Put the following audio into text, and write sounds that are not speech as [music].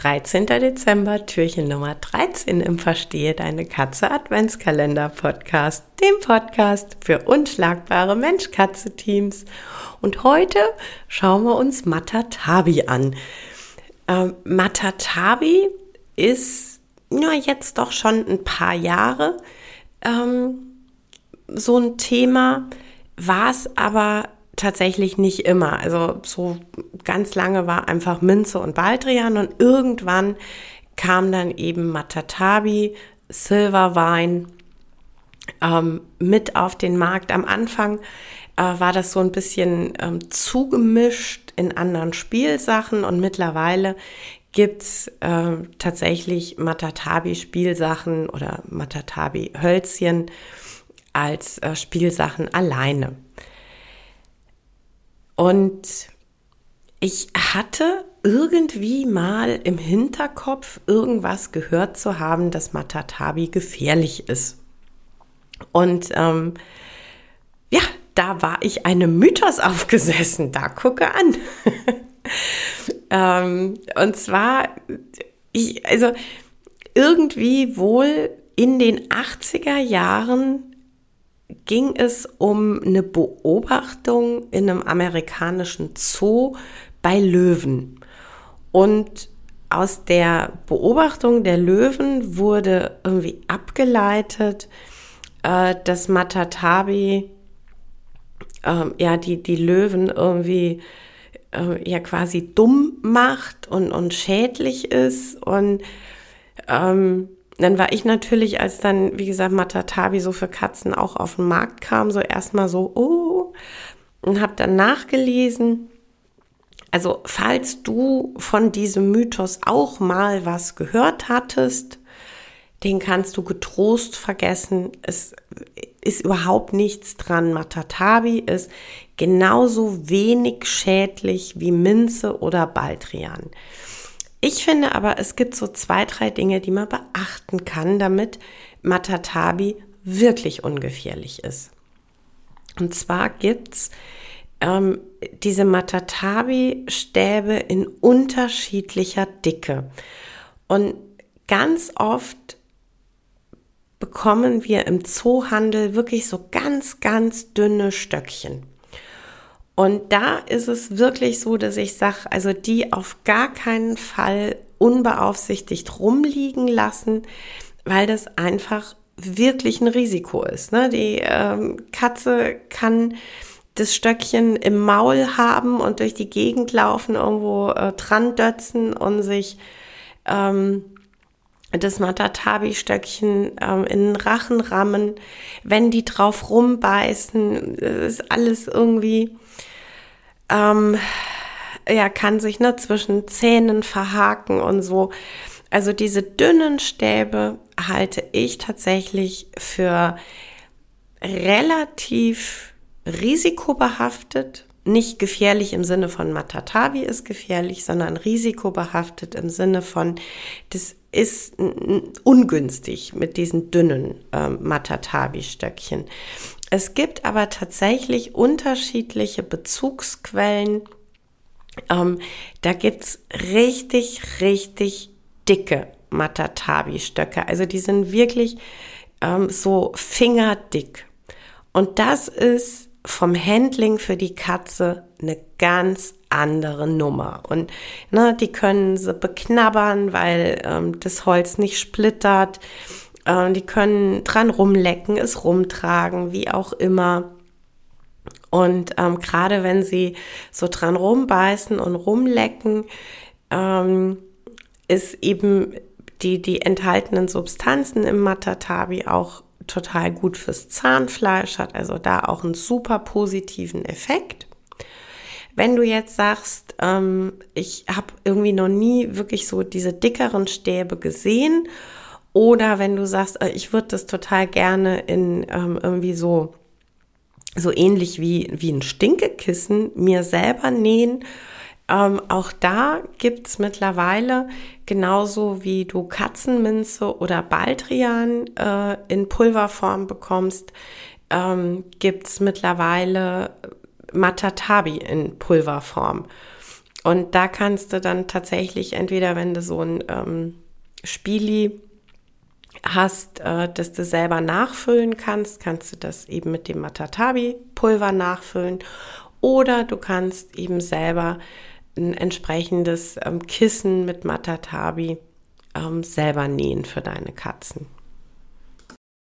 13. Dezember, Türchen Nummer 13 im Verstehe Deine Katze Adventskalender Podcast, dem Podcast für unschlagbare Mensch-Katze-Teams. Und heute schauen wir uns Matatabi an. Ähm, Matatabi ist ja jetzt doch schon ein paar Jahre ähm, so ein Thema, war es aber tatsächlich nicht immer. Also so ganz lange war einfach Minze und Baldrian und irgendwann kam dann eben Matatabi, Silverwein ähm, mit auf den Markt. Am Anfang äh, war das so ein bisschen ähm, zugemischt in anderen Spielsachen und mittlerweile gibt's äh, tatsächlich Matatabi-Spielsachen oder Matatabi-Hölzchen als äh, Spielsachen alleine. Und ich hatte irgendwie mal im Hinterkopf irgendwas gehört zu haben, dass Matatabi gefährlich ist. Und ähm, ja, da war ich einem Mythos [laughs] aufgesessen. Da gucke an. [laughs] ähm, und zwar, ich, also irgendwie wohl in den 80er Jahren ging es um eine Beobachtung in einem amerikanischen Zoo bei Löwen. Und aus der Beobachtung der Löwen wurde irgendwie abgeleitet, äh, dass Matatabi äh, ja die, die Löwen irgendwie äh, ja quasi dumm macht und, und schädlich ist und ähm, dann war ich natürlich, als dann, wie gesagt, Matatabi so für Katzen auch auf den Markt kam, so erstmal so, oh, und habe dann nachgelesen. Also, falls du von diesem Mythos auch mal was gehört hattest, den kannst du getrost vergessen. Es ist überhaupt nichts dran. Matatabi ist genauso wenig schädlich wie Minze oder Baldrian. Ich finde aber, es gibt so zwei, drei Dinge, die man beachten kann, damit Matatabi wirklich ungefährlich ist. Und zwar gibt's ähm, diese Matatabi-Stäbe in unterschiedlicher Dicke. Und ganz oft bekommen wir im Zoohandel wirklich so ganz, ganz dünne Stöckchen. Und da ist es wirklich so, dass ich sage, also die auf gar keinen Fall unbeaufsichtigt rumliegen lassen, weil das einfach wirklich ein Risiko ist. Ne? Die ähm, Katze kann das Stöckchen im Maul haben und durch die Gegend laufen, irgendwo äh, dran dötzen und sich ähm, das Matatabi-Stöckchen ähm, in den Rachen rammen. Wenn die drauf rumbeißen, ist alles irgendwie ähm, ja, kann sich ne, zwischen Zähnen verhaken und so. Also diese dünnen Stäbe halte ich tatsächlich für relativ risikobehaftet. Nicht gefährlich im Sinne von Matatabi ist gefährlich, sondern risikobehaftet im Sinne von, das ist ungünstig mit diesen dünnen ähm, Matatabi-Stöckchen. Es gibt aber tatsächlich unterschiedliche Bezugsquellen. Ähm, da gibt's richtig, richtig dicke Matatabi-Stöcke. Also die sind wirklich ähm, so fingerdick. Und das ist vom Handling für die Katze eine ganz andere Nummer. Und ne, die können sie beknabbern, weil ähm, das Holz nicht splittert. Äh, die können dran rumlecken, es rumtragen, wie auch immer. Und ähm, gerade wenn sie so dran rumbeißen und rumlecken, ähm, ist eben die, die enthaltenen Substanzen im Matatabi auch total gut fürs Zahnfleisch, hat also da auch einen super positiven Effekt. Wenn du jetzt sagst, ähm, ich habe irgendwie noch nie wirklich so diese dickeren Stäbe gesehen oder wenn du sagst, äh, ich würde das total gerne in ähm, irgendwie so, so ähnlich wie, wie ein Stinkekissen mir selber nähen. Ähm, auch da gibt es mittlerweile, genauso wie du Katzenminze oder Baldrian äh, in Pulverform bekommst, ähm, gibt es mittlerweile Matatabi in Pulverform. Und da kannst du dann tatsächlich entweder, wenn du so ein ähm, Spili hast, äh, dass du selber nachfüllen kannst, kannst du das eben mit dem Matatabi-Pulver nachfüllen oder du kannst eben selber ein entsprechendes ähm, Kissen mit Matatabi ähm, selber nähen für deine Katzen.